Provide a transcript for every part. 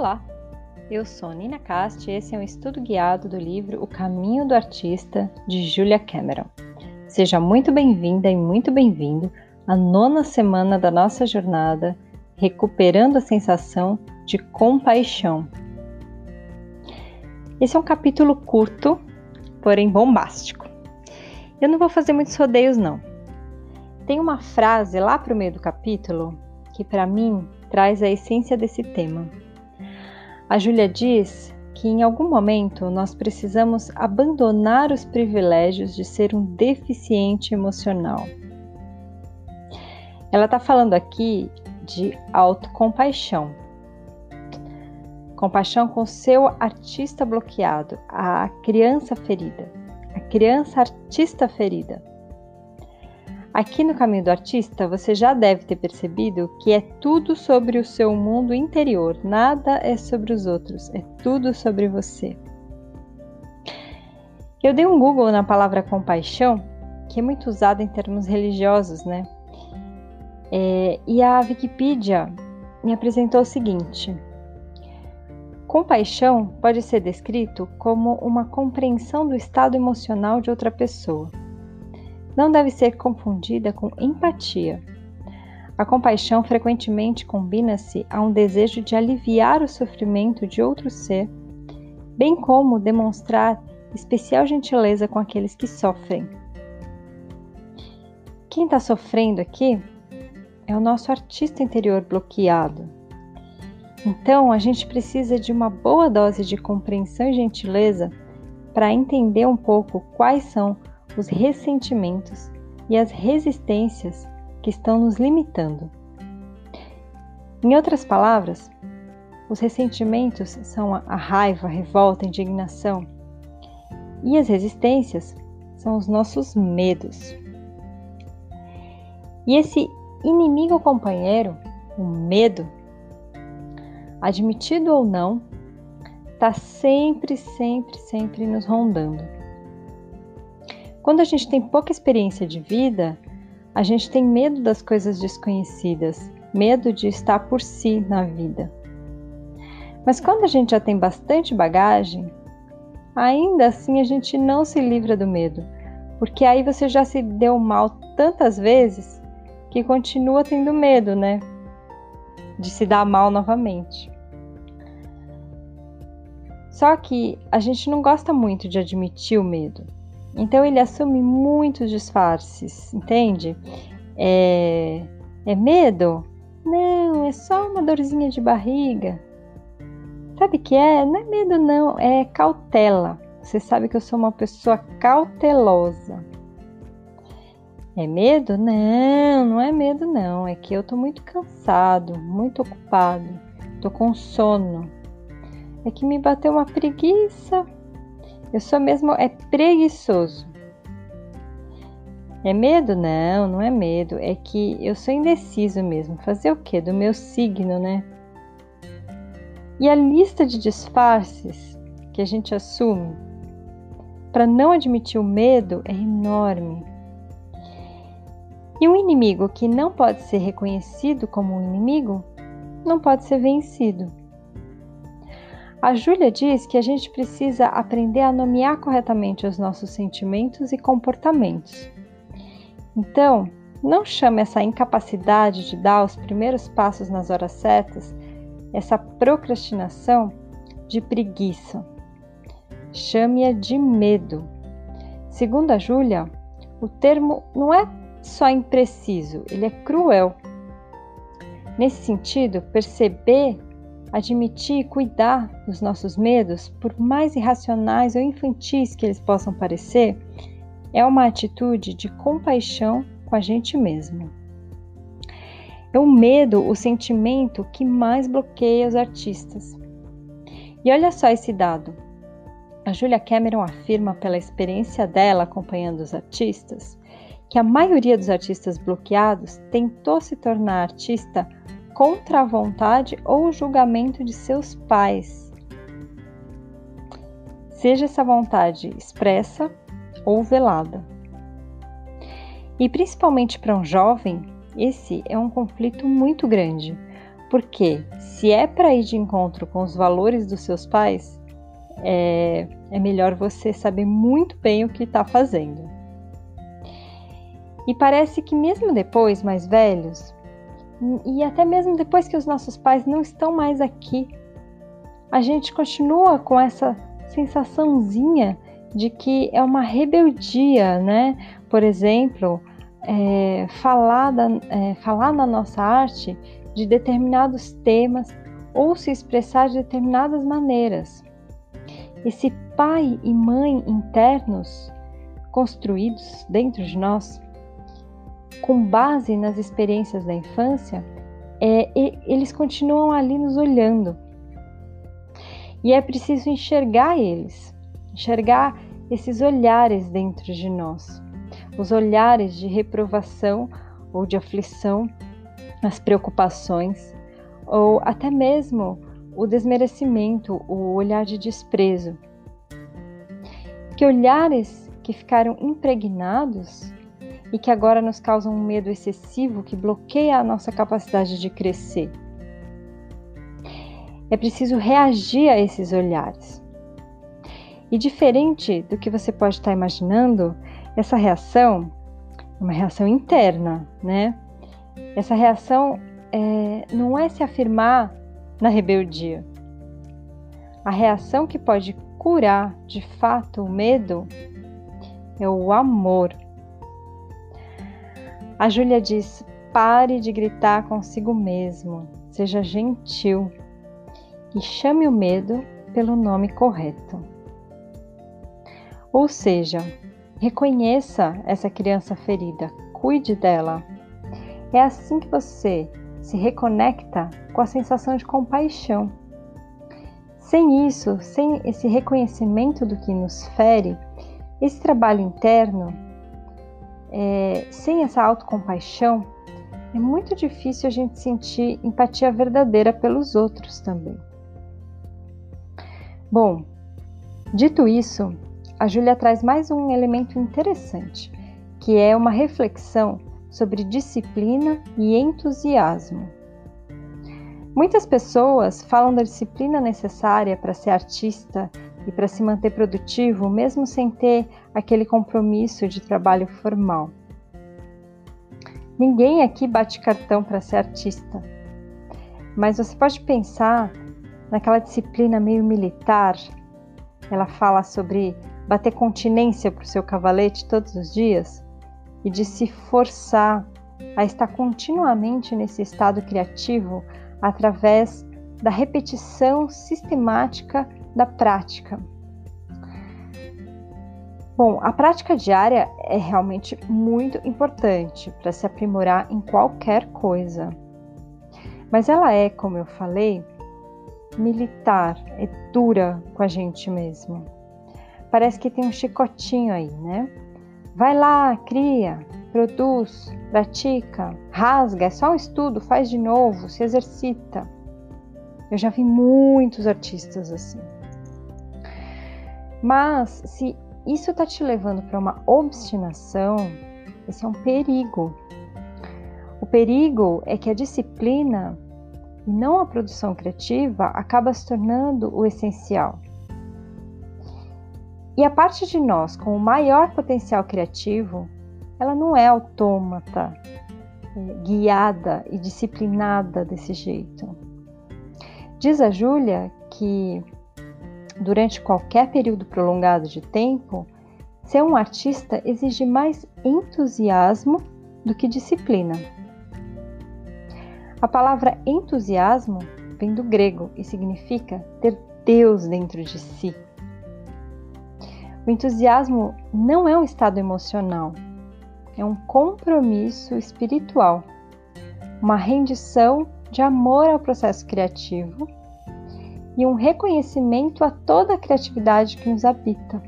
Olá, eu sou Nina Cast e esse é um estudo guiado do livro O Caminho do Artista, de Julia Cameron. Seja muito bem-vinda e muito bem-vindo à nona semana da nossa jornada Recuperando a Sensação de Compaixão. Esse é um capítulo curto, porém bombástico. Eu não vou fazer muitos rodeios, não. Tem uma frase lá para o meio do capítulo que, para mim, traz a essência desse tema a Júlia diz que em algum momento nós precisamos abandonar os privilégios de ser um deficiente emocional. Ela está falando aqui de autocompaixão. Compaixão com seu artista bloqueado, a criança ferida, a criança artista ferida. Aqui no caminho do artista, você já deve ter percebido que é tudo sobre o seu mundo interior, nada é sobre os outros, é tudo sobre você. Eu dei um Google na palavra compaixão, que é muito usada em termos religiosos, né? É, e a Wikipedia me apresentou o seguinte: compaixão pode ser descrito como uma compreensão do estado emocional de outra pessoa não deve ser confundida com empatia. A compaixão frequentemente combina-se a um desejo de aliviar o sofrimento de outro ser, bem como demonstrar especial gentileza com aqueles que sofrem. Quem está sofrendo aqui é o nosso artista interior bloqueado. Então, a gente precisa de uma boa dose de compreensão e gentileza para entender um pouco quais são os ressentimentos e as resistências que estão nos limitando. Em outras palavras, os ressentimentos são a raiva, a revolta, a indignação, e as resistências são os nossos medos. E esse inimigo companheiro, o medo, admitido ou não, está sempre, sempre, sempre nos rondando. Quando a gente tem pouca experiência de vida, a gente tem medo das coisas desconhecidas, medo de estar por si na vida. Mas quando a gente já tem bastante bagagem, ainda assim a gente não se livra do medo, porque aí você já se deu mal tantas vezes que continua tendo medo, né? De se dar mal novamente. Só que a gente não gosta muito de admitir o medo. Então ele assume muitos disfarces, entende? É, é medo? Não, é só uma dorzinha de barriga. Sabe o que é? Não é medo, não, é cautela. Você sabe que eu sou uma pessoa cautelosa. É medo? Não, não é medo, não. É que eu tô muito cansado, muito ocupado, tô com sono. É que me bateu uma preguiça. Eu sou mesmo é preguiçoso. É medo? Não, não é medo. É que eu sou indeciso mesmo. Fazer o quê? Do meu signo, né? E a lista de disfarces que a gente assume para não admitir o medo é enorme. E um inimigo que não pode ser reconhecido como um inimigo não pode ser vencido. A Júlia diz que a gente precisa aprender a nomear corretamente os nossos sentimentos e comportamentos. Então, não chame essa incapacidade de dar os primeiros passos nas horas certas, essa procrastinação, de preguiça. Chame-a de medo. Segundo a Júlia, o termo não é só impreciso, ele é cruel. Nesse sentido, perceber admitir e cuidar dos nossos medos, por mais irracionais ou infantis que eles possam parecer, é uma atitude de compaixão com a gente mesmo. É o medo o sentimento que mais bloqueia os artistas. E olha só esse dado. A Julia Cameron afirma, pela experiência dela acompanhando os artistas, que a maioria dos artistas bloqueados tentou se tornar artista contra a vontade ou julgamento de seus pais. Seja essa vontade expressa ou velada. E principalmente para um jovem, esse é um conflito muito grande, Porque se é para ir de encontro com os valores dos seus pais, é, é melhor você saber muito bem o que está fazendo. E parece que mesmo depois, mais velhos, e até mesmo depois que os nossos pais não estão mais aqui, a gente continua com essa sensaçãozinha de que é uma rebeldia, né? Por exemplo, é, falar, da, é, falar na nossa arte de determinados temas ou se expressar de determinadas maneiras. Esse pai e mãe internos construídos dentro de nós, com base nas experiências da infância, é, eles continuam ali nos olhando. E é preciso enxergar eles, enxergar esses olhares dentro de nós, os olhares de reprovação ou de aflição, as preocupações, ou até mesmo o desmerecimento, o olhar de desprezo. Que olhares que ficaram impregnados e que agora nos causam um medo excessivo que bloqueia a nossa capacidade de crescer. É preciso reagir a esses olhares. E diferente do que você pode estar imaginando, essa reação é uma reação interna, né? Essa reação é, não é se afirmar na rebeldia. A reação que pode curar de fato o medo é o amor. A Júlia diz: pare de gritar consigo mesmo, seja gentil e chame o medo pelo nome correto. Ou seja, reconheça essa criança ferida, cuide dela. É assim que você se reconecta com a sensação de compaixão. Sem isso, sem esse reconhecimento do que nos fere, esse trabalho interno, é, sem essa autocompaixão, é muito difícil a gente sentir empatia verdadeira pelos outros também. Bom, dito isso, a Júlia traz mais um elemento interessante, que é uma reflexão sobre disciplina e entusiasmo. Muitas pessoas falam da disciplina necessária para ser artista e para se manter produtivo, mesmo sem ter aquele compromisso de trabalho formal. Ninguém aqui bate cartão para ser artista, mas você pode pensar naquela disciplina meio militar. Ela fala sobre bater continência para o seu cavalete todos os dias e de se forçar a estar continuamente nesse estado criativo através da repetição sistemática da prática. Bom, a prática diária é realmente muito importante para se aprimorar em qualquer coisa. Mas ela é, como eu falei, militar, é dura com a gente mesmo parece que tem um chicotinho aí, né? Vai lá, cria, produz, pratica, rasga, é só um estudo, faz de novo, se exercita. Eu já vi muitos artistas assim. Mas se isso está te levando para uma obstinação, esse é um perigo. O perigo é que a disciplina e não a produção criativa acaba se tornando o essencial. E a parte de nós com o maior potencial criativo, ela não é autômata, é, guiada e disciplinada desse jeito. Diz a Júlia que durante qualquer período prolongado de tempo, ser um artista exige mais entusiasmo do que disciplina. A palavra entusiasmo vem do grego e significa ter Deus dentro de si. O entusiasmo não é um estado emocional, é um compromisso espiritual, uma rendição de amor ao processo criativo e um reconhecimento a toda a criatividade que nos habita.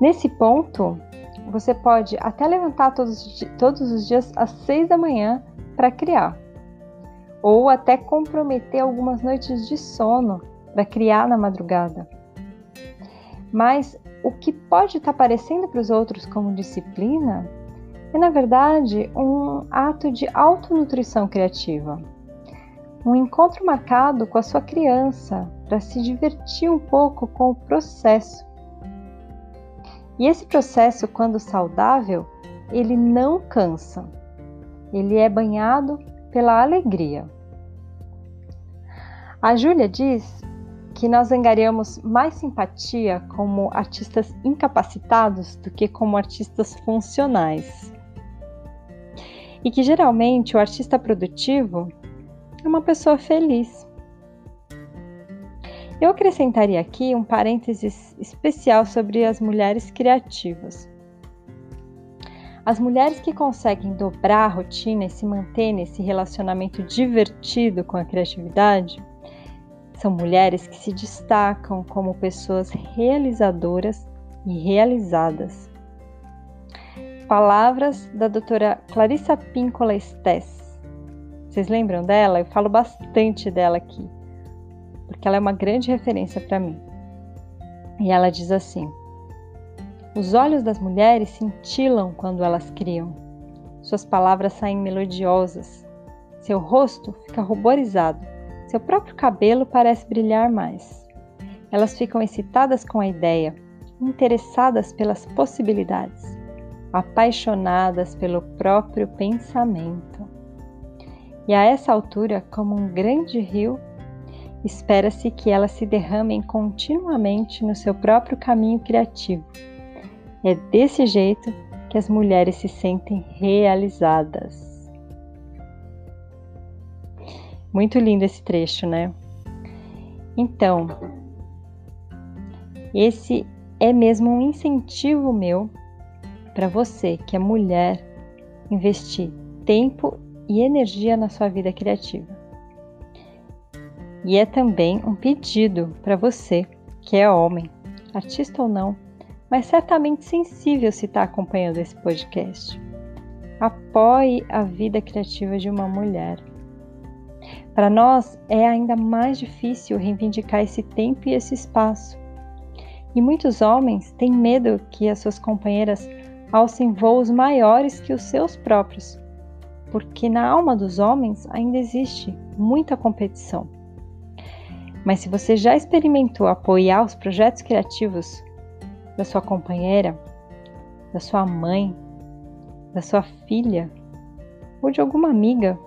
Nesse ponto, você pode até levantar todos, todos os dias às seis da manhã para criar, ou até comprometer algumas noites de sono para criar na madrugada. Mas o que pode estar parecendo para os outros como disciplina é, na verdade, um ato de autonutrição criativa. Um encontro marcado com a sua criança para se divertir um pouco com o processo. E esse processo, quando saudável, ele não cansa. Ele é banhado pela alegria. A Júlia diz que nós angariamos mais simpatia como artistas incapacitados do que como artistas funcionais. E que geralmente o artista produtivo é uma pessoa feliz. Eu acrescentaria aqui um parênteses especial sobre as mulheres criativas. As mulheres que conseguem dobrar a rotina e se manter nesse relacionamento divertido com a criatividade são mulheres que se destacam como pessoas realizadoras e realizadas. Palavras da doutora Clarissa Píncola Stess. Vocês lembram dela? Eu falo bastante dela aqui, porque ela é uma grande referência para mim. E ela diz assim: Os olhos das mulheres cintilam quando elas criam. Suas palavras saem melodiosas. Seu rosto fica ruborizado seu próprio cabelo parece brilhar mais. Elas ficam excitadas com a ideia, interessadas pelas possibilidades, apaixonadas pelo próprio pensamento. E a essa altura, como um grande rio, espera-se que elas se derramem continuamente no seu próprio caminho criativo. É desse jeito que as mulheres se sentem realizadas. Muito lindo esse trecho, né? Então, esse é mesmo um incentivo meu para você que é mulher investir tempo e energia na sua vida criativa. E é também um pedido para você que é homem, artista ou não, mas certamente sensível se está acompanhando esse podcast. Apoie a vida criativa de uma mulher. Para nós é ainda mais difícil reivindicar esse tempo e esse espaço. E muitos homens têm medo que as suas companheiras alcem voos maiores que os seus próprios, porque na alma dos homens ainda existe muita competição. Mas se você já experimentou apoiar os projetos criativos da sua companheira, da sua mãe, da sua filha ou de alguma amiga,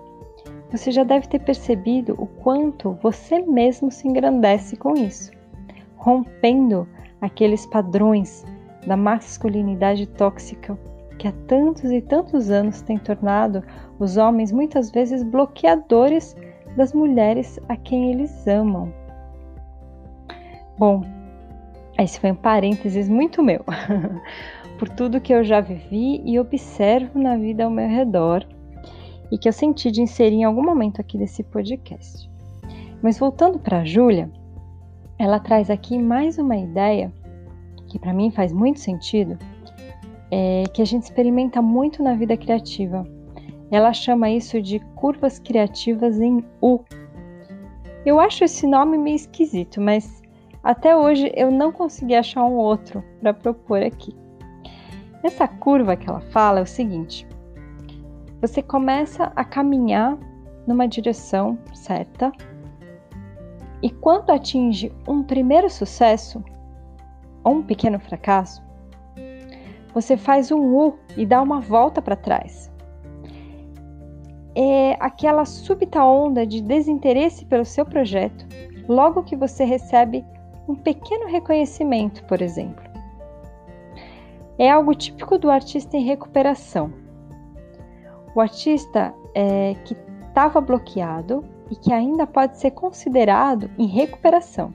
você já deve ter percebido o quanto você mesmo se engrandece com isso, rompendo aqueles padrões da masculinidade tóxica que há tantos e tantos anos tem tornado os homens muitas vezes bloqueadores das mulheres a quem eles amam. Bom, esse foi um parênteses muito meu, por tudo que eu já vivi e observo na vida ao meu redor e que eu senti de inserir em algum momento aqui desse podcast. Mas voltando para a Júlia, ela traz aqui mais uma ideia que para mim faz muito sentido, é que a gente experimenta muito na vida criativa. Ela chama isso de curvas criativas em U. Eu acho esse nome meio esquisito, mas até hoje eu não consegui achar um outro para propor aqui. Essa curva que ela fala é o seguinte: você começa a caminhar numa direção certa e quando atinge um primeiro sucesso ou um pequeno fracasso, você faz um U e dá uma volta para trás. É aquela súbita onda de desinteresse pelo seu projeto logo que você recebe um pequeno reconhecimento, por exemplo. É algo típico do artista em recuperação o artista é, que estava bloqueado e que ainda pode ser considerado em recuperação,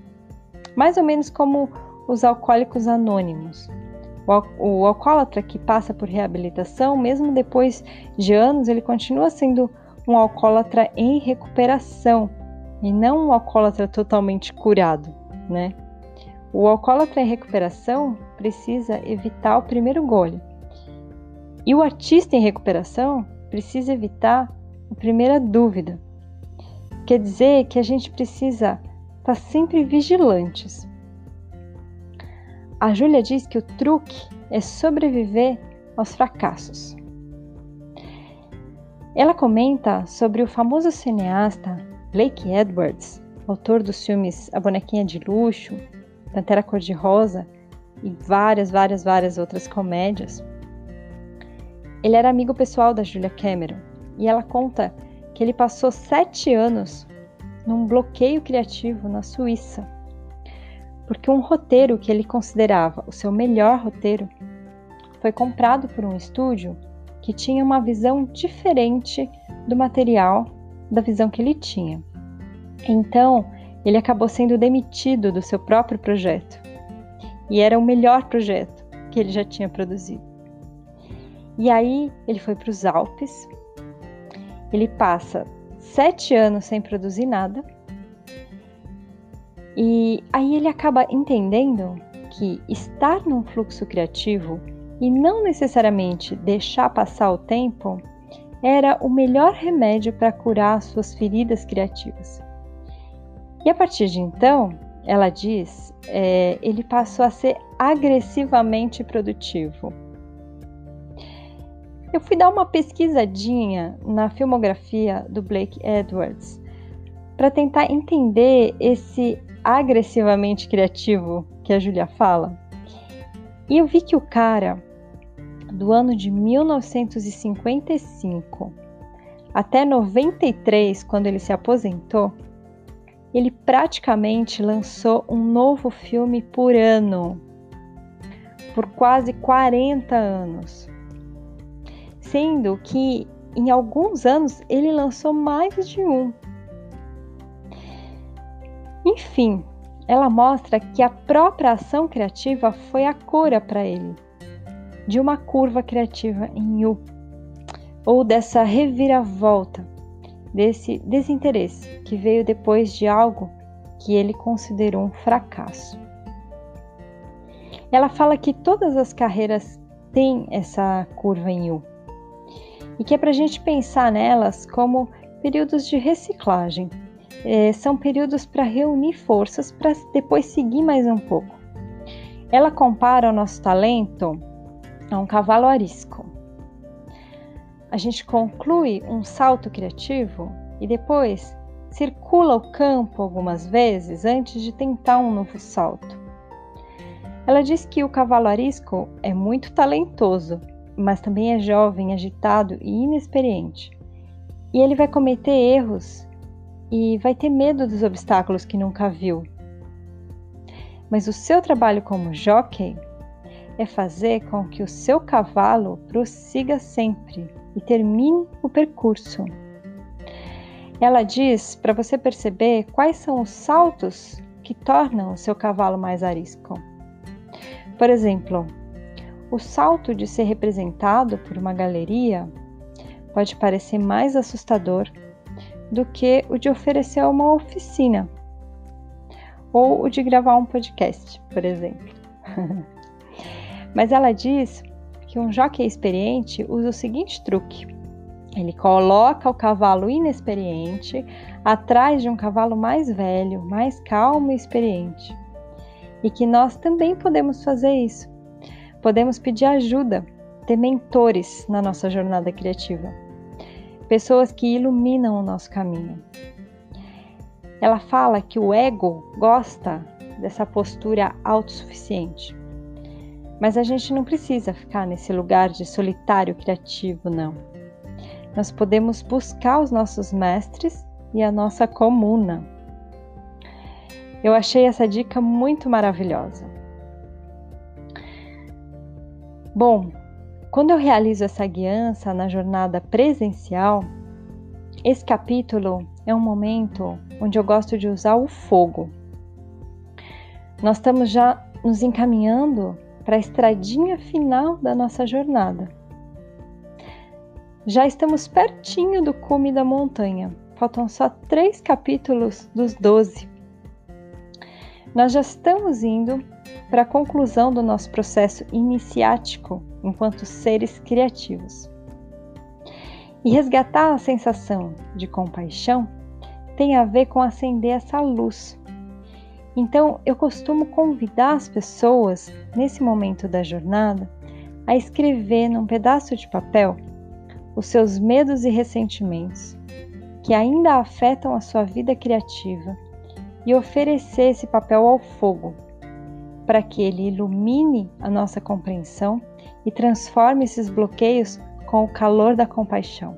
mais ou menos como os alcoólicos anônimos. O, alcoólatra que passa por reabilitação, mesmo depois de anos, ele continua sendo um alcoólatra em recuperação e não um alcoólatra totalmente curado, né? O alcoólatra em recuperação precisa evitar o primeiro gole. E o artista em recuperação precisa evitar a primeira dúvida. Quer dizer que a gente precisa estar sempre vigilantes. A Júlia diz que o truque é sobreviver aos fracassos. Ela comenta sobre o famoso cineasta Blake Edwards, autor dos filmes A Bonequinha de Luxo, Pantera Cor-de-Rosa e várias, várias, várias outras comédias, ele era amigo pessoal da Julia Cameron e ela conta que ele passou sete anos num bloqueio criativo na Suíça, porque um roteiro que ele considerava o seu melhor roteiro foi comprado por um estúdio que tinha uma visão diferente do material da visão que ele tinha. Então, ele acabou sendo demitido do seu próprio projeto. E era o melhor projeto que ele já tinha produzido. E aí ele foi para os Alpes. Ele passa sete anos sem produzir nada. E aí ele acaba entendendo que estar num fluxo criativo e não necessariamente deixar passar o tempo era o melhor remédio para curar suas feridas criativas. E a partir de então, ela diz, é, ele passou a ser agressivamente produtivo. Eu fui dar uma pesquisadinha na filmografia do Blake Edwards para tentar entender esse agressivamente criativo que a Julia fala. E eu vi que o cara do ano de 1955 até 93, quando ele se aposentou, ele praticamente lançou um novo filme por ano, por quase 40 anos. Sendo que em alguns anos ele lançou mais de um. Enfim, ela mostra que a própria ação criativa foi a cura para ele de uma curva criativa em U, ou dessa reviravolta, desse desinteresse que veio depois de algo que ele considerou um fracasso. Ela fala que todas as carreiras têm essa curva em U e que é para a gente pensar nelas como períodos de reciclagem. É, são períodos para reunir forças para depois seguir mais um pouco. Ela compara o nosso talento é um cavalo arisco. A gente conclui um salto criativo e depois circula o campo algumas vezes antes de tentar um novo salto. Ela diz que o cavalo arisco é muito talentoso, mas também é jovem, agitado e inexperiente. E ele vai cometer erros e vai ter medo dos obstáculos que nunca viu. Mas o seu trabalho como jockey é fazer com que o seu cavalo prossiga sempre e termine o percurso. Ela diz para você perceber quais são os saltos que tornam o seu cavalo mais arisco. Por exemplo, o salto de ser representado por uma galeria pode parecer mais assustador do que o de oferecer uma oficina ou o de gravar um podcast, por exemplo. Mas ela diz que um jockey experiente usa o seguinte truque: ele coloca o cavalo inexperiente atrás de um cavalo mais velho, mais calmo e experiente. E que nós também podemos fazer isso. Podemos pedir ajuda, ter mentores na nossa jornada criativa, pessoas que iluminam o nosso caminho. Ela fala que o ego gosta dessa postura autossuficiente. Mas a gente não precisa ficar nesse lugar de solitário criativo, não. Nós podemos buscar os nossos mestres e a nossa comuna. Eu achei essa dica muito maravilhosa. Bom, quando eu realizo essa guiança na jornada presencial, esse capítulo é um momento onde eu gosto de usar o fogo. Nós estamos já nos encaminhando para a estradinha final da nossa jornada. Já estamos pertinho do cume da montanha, faltam só três capítulos dos doze. Nós já estamos indo para a conclusão do nosso processo iniciático enquanto seres criativos. E resgatar a sensação de compaixão tem a ver com acender essa luz então, eu costumo convidar as pessoas, nesse momento da jornada, a escrever num pedaço de papel os seus medos e ressentimentos, que ainda afetam a sua vida criativa e oferecer esse papel ao fogo, para que ele ilumine a nossa compreensão e transforme esses bloqueios com o calor da compaixão.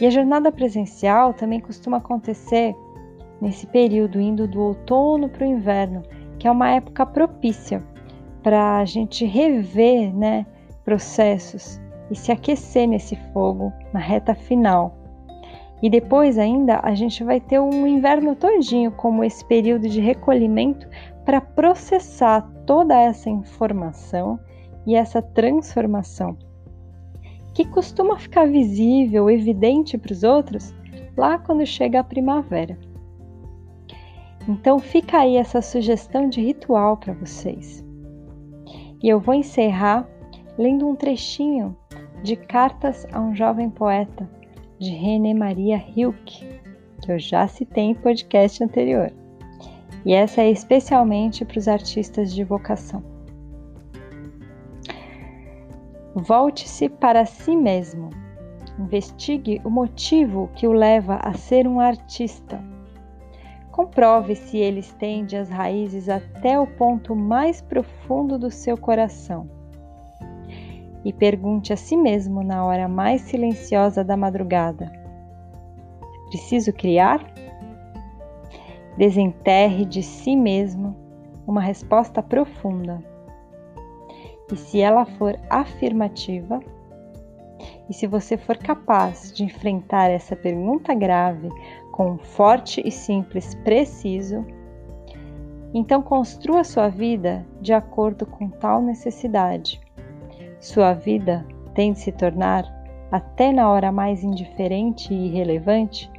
E a jornada presencial também costuma acontecer nesse período, indo do outono para o inverno, que é uma época propícia para a gente rever né, processos e se aquecer nesse fogo na reta final. E depois ainda a gente vai ter um inverno todinho como esse período de recolhimento para processar toda essa informação e essa transformação que costuma ficar visível, evidente para os outros lá quando chega a primavera. Então fica aí essa sugestão de ritual para vocês. E eu vou encerrar lendo um trechinho de Cartas a um Jovem Poeta, de René Maria Hilke, que eu já citei em podcast anterior. E essa é especialmente para os artistas de vocação. Volte-se para si mesmo. Investigue o motivo que o leva a ser um artista. Comprove se ele estende as raízes até o ponto mais profundo do seu coração. E pergunte a si mesmo na hora mais silenciosa da madrugada: Preciso criar? Desenterre de si mesmo uma resposta profunda e se ela for afirmativa, e se você for capaz de enfrentar essa pergunta grave com um forte e simples preciso, então construa sua vida de acordo com tal necessidade. Sua vida tem de se tornar, até na hora mais indiferente e irrelevante,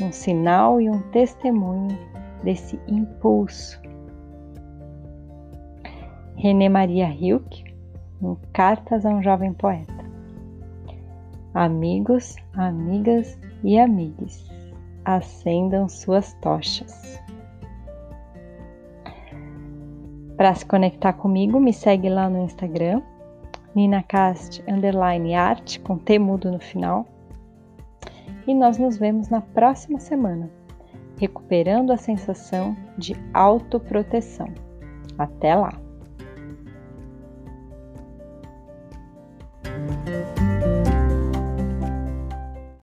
um sinal e um testemunho desse impulso René Maria Hilke, em Cartas a um Jovem Poeta. Amigos, amigas e amigos, acendam suas tochas. Para se conectar comigo, me segue lá no Instagram, ninacast underline arte, com T mudo no final. E nós nos vemos na próxima semana, recuperando a sensação de autoproteção. Até lá!